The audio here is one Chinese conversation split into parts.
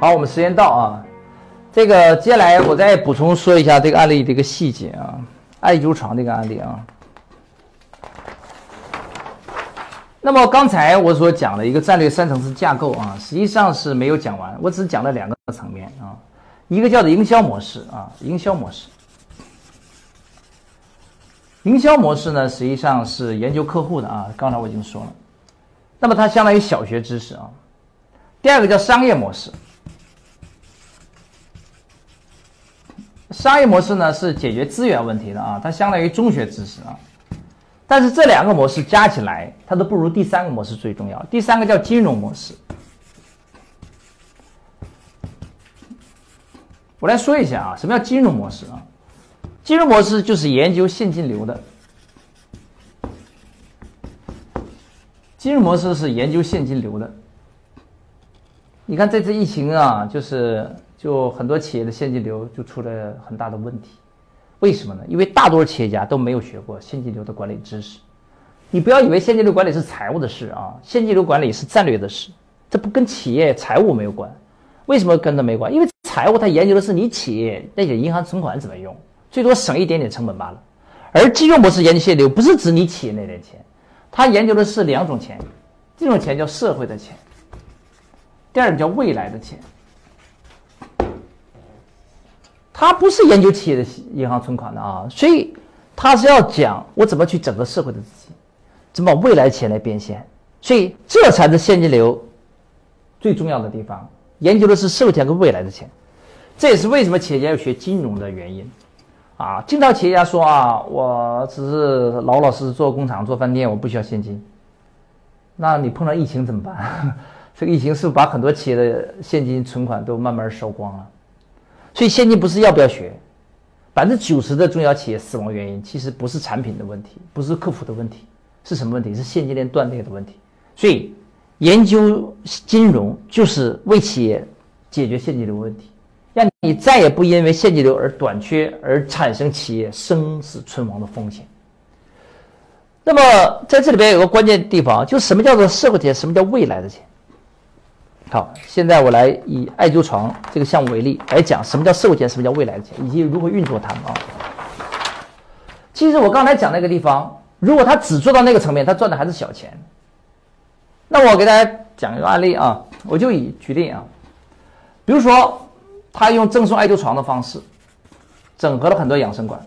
好，我们时间到啊。这个接下来我再补充说一下这个案例的一个细节啊，艾灸床这个案例啊。那么刚才我所讲的一个战略三层次架构啊，实际上是没有讲完，我只讲了两个层面啊，一个叫做营销模式啊，营销模式。营销模式呢，实际上是研究客户的啊，刚才我已经说了，那么它相当于小学知识啊。第二个叫商业模式。商业模式呢是解决资源问题的啊，它相当于中学知识啊。但是这两个模式加起来，它都不如第三个模式最重要。第三个叫金融模式。我来说一下啊，什么叫金融模式啊？金融模式就是研究现金流的。金融模式是研究现金流的。你看这次疫情啊，就是。就很多企业的现金流就出了很大的问题，为什么呢？因为大多数企业家都没有学过现金流的管理知识。你不要以为现金流管理是财务的事啊，现金流管理是战略的事，这不跟企业财务没有关。为什么跟它没关？因为财务它研究的是你企业那些银行存款怎么用，最多省一点点成本罢了。而金融模式研究现金流不是指你企业那点钱，它研究的是两种钱，这种钱叫社会的钱，第二种叫未来的钱。他不是研究企业的银行存款的啊，所以他是要讲我怎么去整个社会的资金，怎么把未来钱来变现，所以这才是现金流最重要的地方。研究的是社会钱跟未来的钱，这也是为什么企业家要学金融的原因啊。经常企业家说啊，我只是老老实实做工厂、做饭店，我不需要现金。那你碰到疫情怎么办？这个疫情是不是把很多企业的现金存款都慢慢烧光了？所以现金不是要不要学，百分之九十的中小企业死亡原因其实不是产品的问题，不是客服的问题，是什么问题？是现金链断裂的问题。所以研究金融就是为企业解决现金流问题，让你再也不因为现金流而短缺而产生企业生死存亡的风险。那么在这里边有个关键地方，就什么叫做社会钱，什么叫未来的钱？好，现在我来以艾灸床这个项目为例来讲，什么叫社会钱，什么叫未来的钱，以及如何运作它啊。其实我刚才讲那个地方，如果他只做到那个层面，他赚的还是小钱。那我给大家讲一个案例啊，我就以举例啊，比如说他用赠送艾灸床的方式，整合了很多养生馆。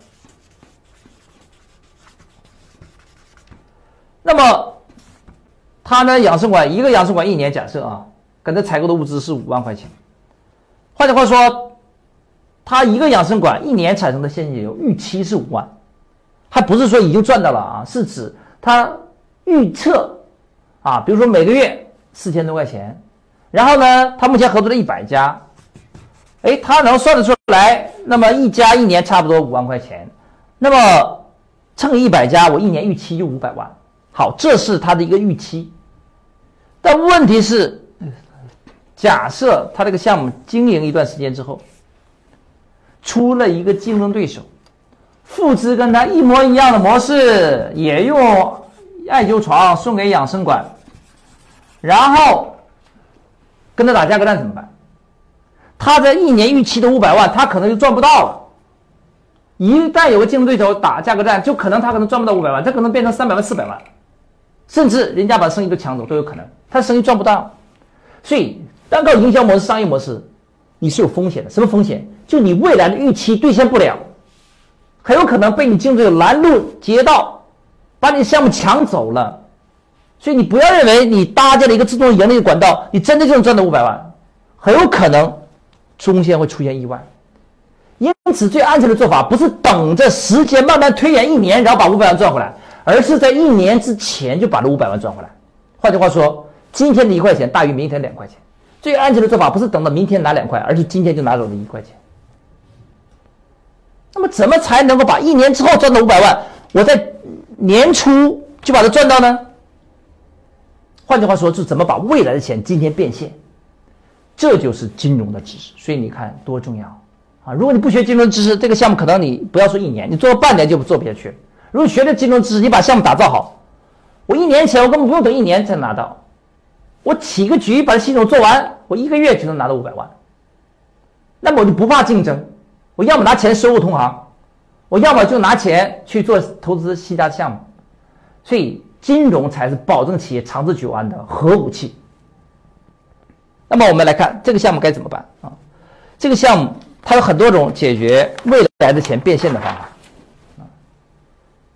那么他呢，养生馆一个养生馆一年假设啊。跟他采购的物资是五万块钱，换句话说，他一个养生馆一年产生的现金流预期是五万，还不是说已经赚到了啊，是指他预测啊，比如说每个月四千多块钱，然后呢，他目前合作了一百家，哎，他能算得出来，那么一家一年差不多五万块钱，那么乘以一百家，我一年预期就五百万，好，这是他的一个预期，但问题是。假设他这个项目经营一段时间之后，出了一个竞争对手，复制跟他一模一样的模式，也用艾灸床送给养生馆，然后跟他打价格战怎么办？他在一年预期的五百万，他可能就赚不到了。一旦有个竞争对手打价格战，就可能他可能赚不到五百万，他可能变成三百万、四百万，甚至人家把生意都抢走都有可能，他生意赚不到，所以。单靠营销模式、商业模式，你是有风险的。什么风险？就你未来的预期兑现不了，很有可能被你竞争者拦路截道，把你的项目抢走了。所以你不要认为你搭建了一个自动盈利的管道，你真的就能赚到五百万，很有可能中间会出现意外。因此，最安全的做法不是等着时间慢慢推延一年，然后把五百万赚回来，而是在一年之前就把这五百万赚回来。换句话说，今天的一块钱大于明天两块钱。最安全的做法不是等到明天拿两块，而是今天就拿走这一块钱。那么，怎么才能够把一年之后赚到五百万，我在年初就把它赚到呢？换句话说，是怎么把未来的钱今天变现？这就是金融的知识。所以你看多重要啊！如果你不学金融知识，这个项目可能你不要说一年，你做了半年就做不下去。如果学了金融知识，你把项目打造好，我一年前我根本不用等一年才拿到。我起个局，把这系统做完，我一个月就能拿到五百万。那么我就不怕竞争，我要么拿钱收入同行，我要么就拿钱去做投资其他项目。所以，金融才是保证企业长治久安的核武器。那么，我们来看这个项目该怎么办啊？这个项目它有很多种解决未来的钱变现的方法啊。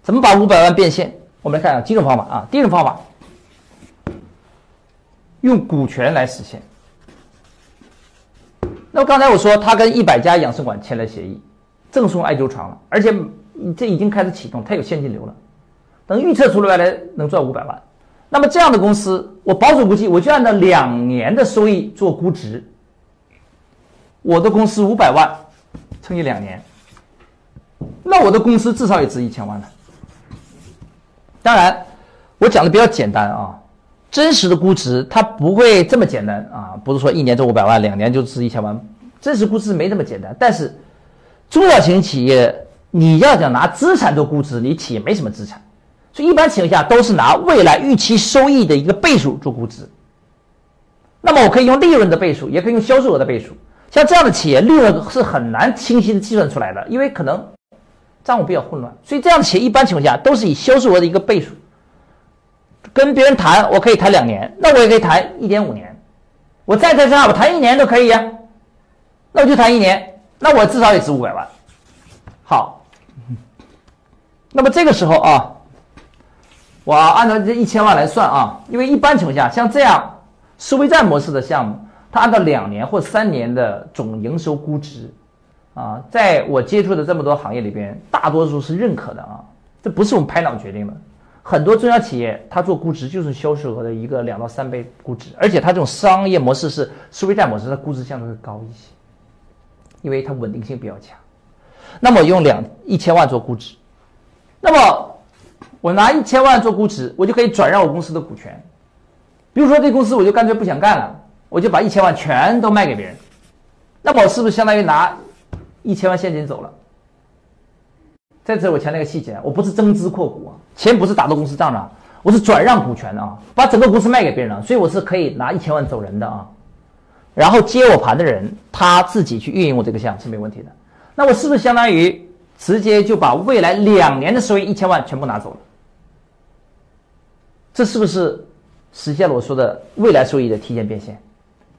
怎么把五百万变现？我们来看啊，几种方法啊。第一种方法，用股权来实现。那么刚才我说，他跟一百家养生馆签了协议，赠送艾灸床了，而且这已经开始启动，他有现金流了。等预测出来了，能赚五百万。那么这样的公司，我保守估计，我就按照两年的收益做估值。我的公司五百万乘以两年，那我的公司至少也值一千万了。当然，我讲的比较简单啊，真实的估值它不会这么简单啊，不是说一年挣五百万，两年就值一千万。真实估值没这么简单。但是，中小型企业你要想拿资产做估值，你企业没什么资产。所以一般情况下都是拿未来预期收益的一个倍数做估值。那么我可以用利润的倍数，也可以用销售额的倍数。像这样的企业，利润是很难清晰的计算出来的，因为可能账务比较混乱。所以这样的企业一般情况下都是以销售额的一个倍数。跟别人谈，我可以谈两年，那我也可以谈一点五年。我再在这我谈一年都可以呀。那我就谈一年，那我至少也值五百万。好，那么这个时候啊。我按照这一千万来算啊，因为一般情况下，像这样收费站模式的项目，它按照两年或三年的总营收估值，啊，在我接触的这么多行业里边，大多数是认可的啊。这不是我们拍脑决定的，很多中小企业它做估值就是销售额的一个两到三倍估值，而且它这种商业模式是收费站模式，它估值相对会高一些，因为它稳定性比较强。那么用两一千万做估值，那么。我拿一千万做估值，我就可以转让我公司的股权。比如说这公司我就干脆不想干了，我就把一千万全都卖给别人。那么我是不是相当于拿一千万现金走了？在这我强调一个细节，我不是增资扩股啊，钱不是打到公司账上，我是转让股权的啊，把整个公司卖给别人了，所以我是可以拿一千万走人的啊。然后接我盘的人他自己去运营我这个项是没问题的。那我是不是相当于直接就把未来两年的收益一千万全部拿走了？这是不是实现了我说的未来收益的提前变现？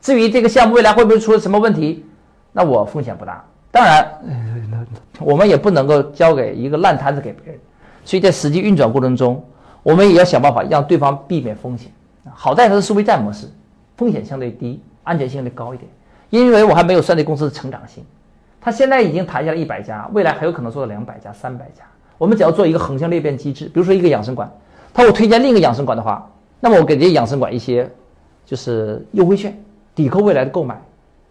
至于这个项目未来会不会出什么问题，那我风险不大。当然，我们也不能够交给一个烂摊子给别人，所以在实际运转过程中，我们也要想办法让对方避免风险。好在它是收费站模式，风险相对低，安全性高一点。因为我还没有算这公司的成长性，它现在已经谈下了一百家，未来还有可能做到两百家、三百家。我们只要做一个横向裂变机制，比如说一个养生馆。他我推荐另一个养生馆的话，那么我给这些养生馆一些就是优惠券，抵扣未来的购买，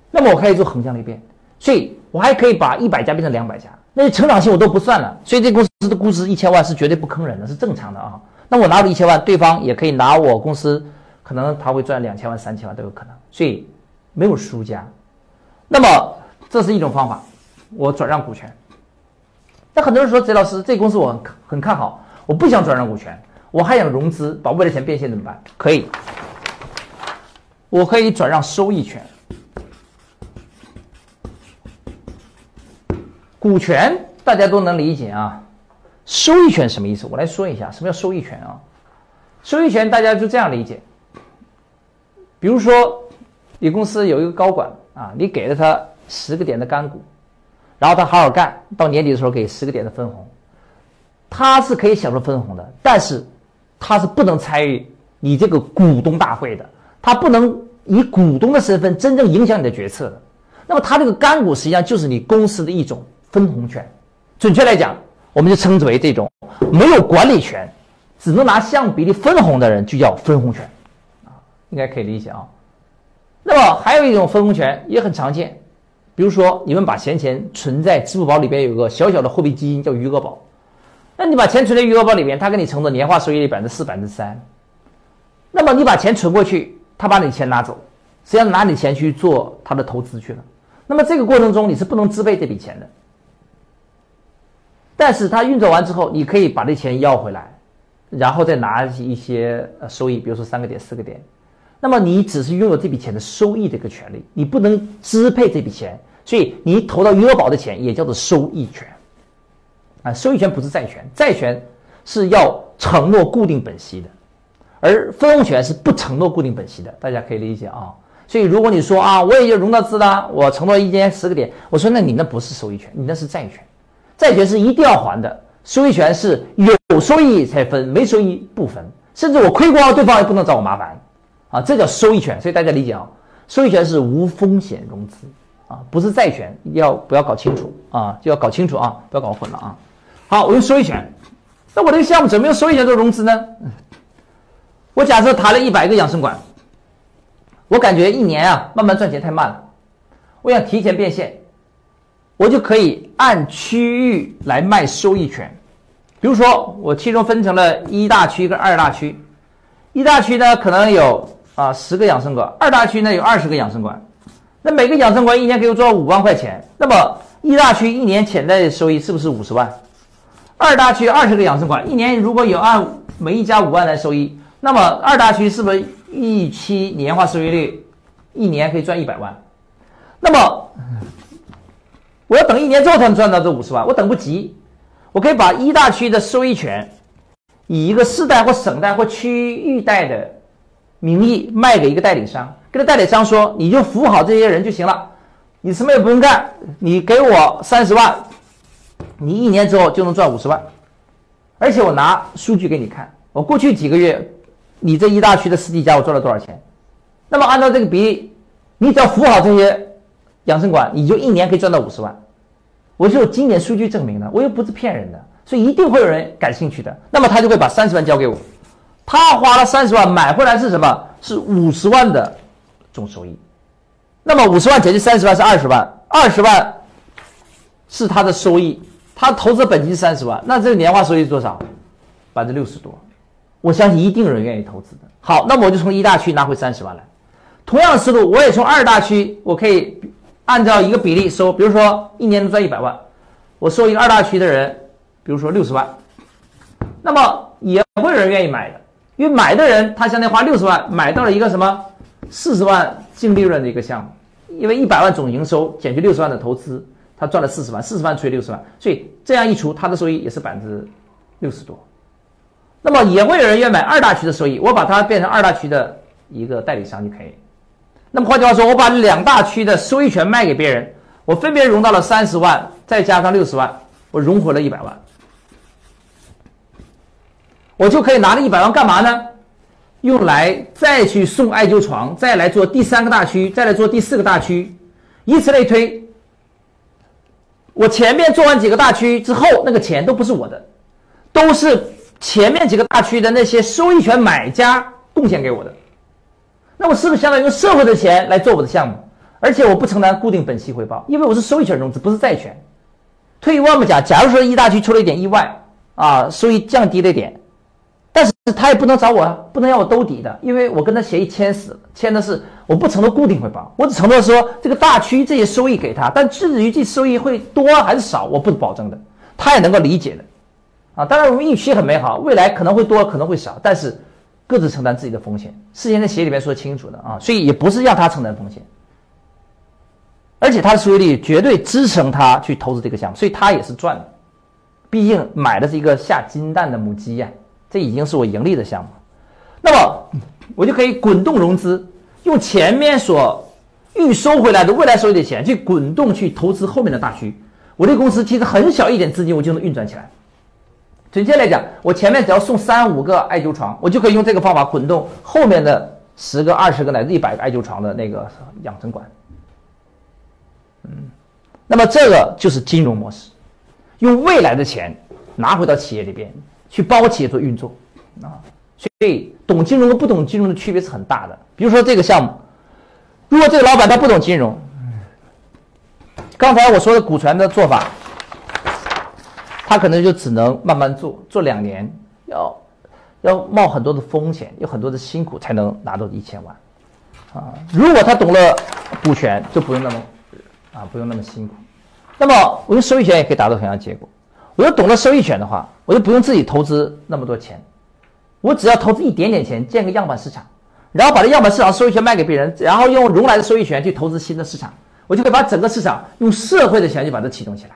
那么我可以做横向裂变，所以我还可以把一百家变成两百家，那些成长性我都不算了，所以这公司的估值一千万是绝对不坑人的，是正常的啊。那我拿了一千万，对方也可以拿我公司，可能他会赚两千万、三千万都有可能，所以没有输家。那么这是一种方法，我转让股权。那很多人说，翟老师，这公司我很很看好，我不想转让股权。我还想融资，把未来钱变现怎么办？可以，我可以转让收益权。股权大家都能理解啊，收益权什么意思？我来说一下，什么叫收益权啊？收益权大家就这样理解，比如说你公司有一个高管啊，你给了他十个点的干股，然后他好好干，到年底的时候给十个点的分红，他是可以享受分红的，但是。他是不能参与你这个股东大会的，他不能以股东的身份真正影响你的决策的。那么他这个干股实际上就是你公司的一种分红权，准确来讲，我们就称之为这种没有管理权，只能拿项目比例分红的人就叫分红权，啊，应该可以理解啊。那么还有一种分红权也很常见，比如说你们把闲钱存在支付宝里边有个小小的货币基金叫余额宝。那你把钱存在余额宝里面，他给你承诺年化收益率百分之四、百分之三。那么你把钱存过去，他把你钱拿走，实际上拿你钱去做他的投资去了。那么这个过程中你是不能支配这笔钱的。但是它运作完之后，你可以把这钱要回来，然后再拿一些呃收益，比如说三个点、四个点。那么你只是拥有这笔钱的收益的一个权利，你不能支配这笔钱。所以你投到余额宝的钱也叫做收益权。啊，收益权不是债权，债权是要承诺固定本息的，而分红权是不承诺固定本息的，大家可以理解啊。所以如果你说啊，我也就融到资了，我承诺一年十个点，我说那你那不是收益权，你那是债权，债权是一定要还的，收益权是有收益才分，没收益不分，甚至我亏光，对方也不能找我麻烦，啊，这叫收益权。所以大家理解啊，收益权是无风险融资啊，不是债权，要不要搞清楚啊？就要搞清楚啊，不要搞混了啊。好，我用收益权，那我这个项目怎么用收益权做融资呢？我假设谈了一百个养生馆。我感觉一年啊，慢慢赚钱太慢了。我想提前变现，我就可以按区域来卖收益权。比如说，我其中分成了一大区跟二大区。一大区呢，可能有啊十个养生馆；二大区呢，有二十个养生馆。那每个养生馆一年给我赚五万块钱，那么一大区一年潜在的收益是不是五十万？二大区二十个养生馆，一年如果有按每一家五万来收益，那么二大区是不是？预期年化收益率一年可以赚一百万，那么我要等一年之后才能赚到这五十万，我等不及，我可以把一大区的收益权以一个市代或省代或区域代的名义卖给一个代理商，跟这代理商说，你就服务好这些人就行了，你什么也不用干，你给我三十万，你一年之后就能赚五十万，而且我拿数据给你看，我过去几个月。你这一大区的十几家，我赚了多少钱？那么按照这个比例，你只要服务好这些养生馆，你就一年可以赚到五十万。我就有经典数据证明的，我又不是骗人的，所以一定会有人感兴趣的。那么他就会把三十万交给我，他花了三十万买回来是什么？是五十万的总收益。那么五十万减去三十万是二十万，二十万是他的收益，他投资本金三十万，那这个年化收益是多少？百分之六十多。我相信一定有人愿意投资的。好，那么我就从一大区拿回三十万来。同样的思路，我也从二大区，我可以按照一个比例收，比如说一年能赚一百万，我收一个二大区的人，比如说六十万，那么也会有人愿意买的，因为买的人他相当于花六十万买到了一个什么四十万净利润的一个项目，因为一百万总营收减去六十万的投资，他赚了四十万，四十万除以六十万，所以这样一除，他的收益也是百分之六十多。那么也会有人愿买二大区的收益，我把它变成二大区的一个代理商就可以。那么换句话说，我把两大区的收益权卖给别人，我分别融到了三十万，再加上六十万，我融回了一百万，我就可以拿着一百万干嘛呢？用来再去送艾灸床，再来做第三个大区，再来做第四个大区，以此类推。我前面做完几个大区之后，那个钱都不是我的，都是。前面几个大区的那些收益权买家贡献给我的，那我是不是相当于用社会的钱来做我的项目？而且我不承担固定本息回报，因为我是收益权融资，不是债权。退一万步讲，假如说一大区出了一点意外啊，收益降低了一点，但是他也不能找我，不能要我兜底的，因为我跟他协议签死，签的是我不承诺固定回报，我只承诺说这个大区这些收益给他，但至于这收益会多还是少，我不保证的，他也能够理解的。啊，当然我们预期很美好，未来可能会多，可能会少，但是各自承担自己的风险，事先在协议里面说清楚的啊，所以也不是让他承担风险，而且他的收益率绝对支撑他去投资这个项目，所以他也是赚的，毕竟买的是一个下金蛋的母鸡呀，这已经是我盈利的项目，那么我就可以滚动融资，用前面所预收回来的未来收益的钱去滚动去投资后面的大区，我这公司其实很小一点资金我就能运转起来。准确来讲，我前面只要送三五个艾灸床，我就可以用这个方法滚动后面的十个、二十个乃至一百个艾灸床的那个养生馆。嗯，那么这个就是金融模式，用未来的钱拿回到企业里边去帮企业做运作啊。所以懂金融和不懂金融的区别是很大的。比如说这个项目，如果这个老板他不懂金融，刚才我说的股权的做法。他可能就只能慢慢做，做两年，要要冒很多的风险，有很多的辛苦才能拿到一千万，啊！如果他懂了股权，就不用那么啊，不用那么辛苦。那么我用收益权也可以达到同样的结果。我要懂了收益权的话，我就不用自己投资那么多钱，我只要投资一点点钱建个样板市场，然后把这样板市场收益权卖给别人，然后用融来的收益权去投资新的市场，我就可以把整个市场用社会的钱去把它启动起来。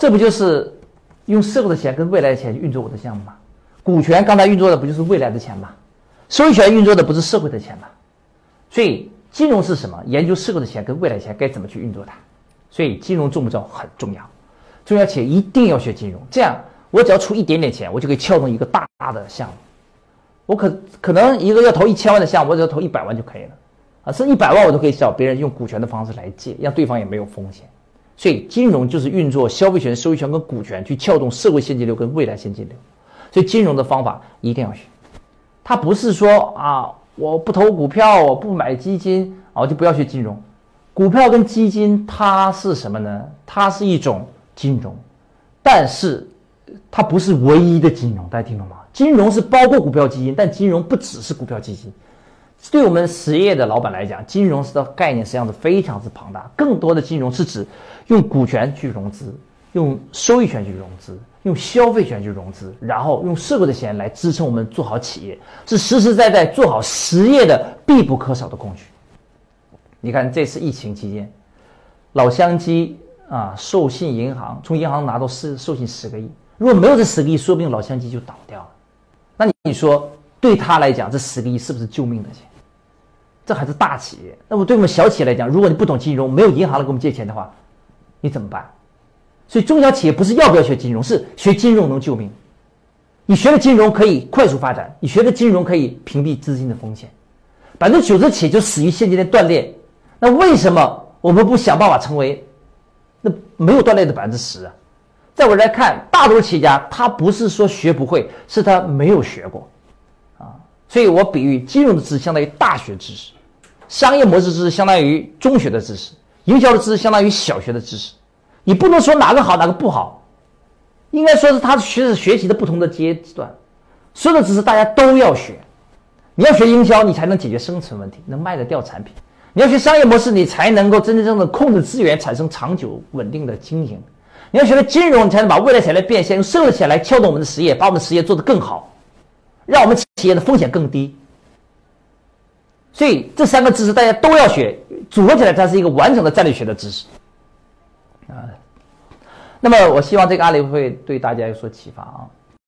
这不就是用社会的钱跟未来的钱运作我的项目吗？股权刚才运作的不就是未来的钱吗？收益权运作的不是社会的钱吗？所以金融是什么？研究社会的钱跟未来钱该怎么去运作它。所以金融重不重要？很重要。中小企业一定要学金融，这样我只要出一点点钱，我就可以撬动一个大的项目。我可可能一个要投一千万的项目，我只要投一百万就可以了啊，甚至一百万我都可以找别人用股权的方式来借，让对方也没有风险。所以，金融就是运作消费权、收益权跟股权，去撬动社会现金流跟未来现金流。所以，金融的方法一定要学。它不是说啊，我不投股票，我不买基金啊，我就不要学金融。股票跟基金它是什么呢？它是一种金融，但是它不是唯一的金融。大家听懂吗？金融是包括股票、基金，但金融不只是股票、基金。对我们实业的老板来讲，金融的概念实际上是非常之庞大。更多的金融是指用股权去融资，用收益权去融资，用消费权去融资，然后用社会的钱来支撑我们做好企业，是实实在在做好实业的必不可少的工具。你看这次疫情期间，老乡鸡啊，授信银行从银行拿到十授信十个亿，如果没有这十个亿，说不定老乡鸡就倒掉了。那你说对他来讲，这十个亿是不是救命的钱？这还是大企业，那么对我们小企业来讲，如果你不懂金融，没有银行来给我们借钱的话，你怎么办？所以中小企业不是要不要学金融，是学金融能救命。你学了金融可以快速发展，你学了金融可以屏蔽资金的风险。百分之九十企业就死于现金的断裂，那为什么我们不想办法成为那没有断裂的百分之十啊？在我来看，大多数企业家他不是说学不会，是他没有学过。所以我比喻金融的知识相当于大学知识。商业模式知识相当于中学的知识，营销的知识相当于小学的知识。你不能说哪个好哪个不好，应该说是他学是学习的不同的阶段。所有的知识大家都要学。你要学营销，你才能解决生存问题，能卖得掉产品；你要学商业模式，你才能够真真正正控制资源，产生长久稳定的经营。你要学了金融，你才能把未来钱来变现，用社会的钱来撬动我们的实业，把我们的实业做得更好，让我们企业的风险更低。所以这三个知识大家都要学，组合起来才是一个完整的战略学的知识，啊。那么我希望这个案例会对大家有所启发啊。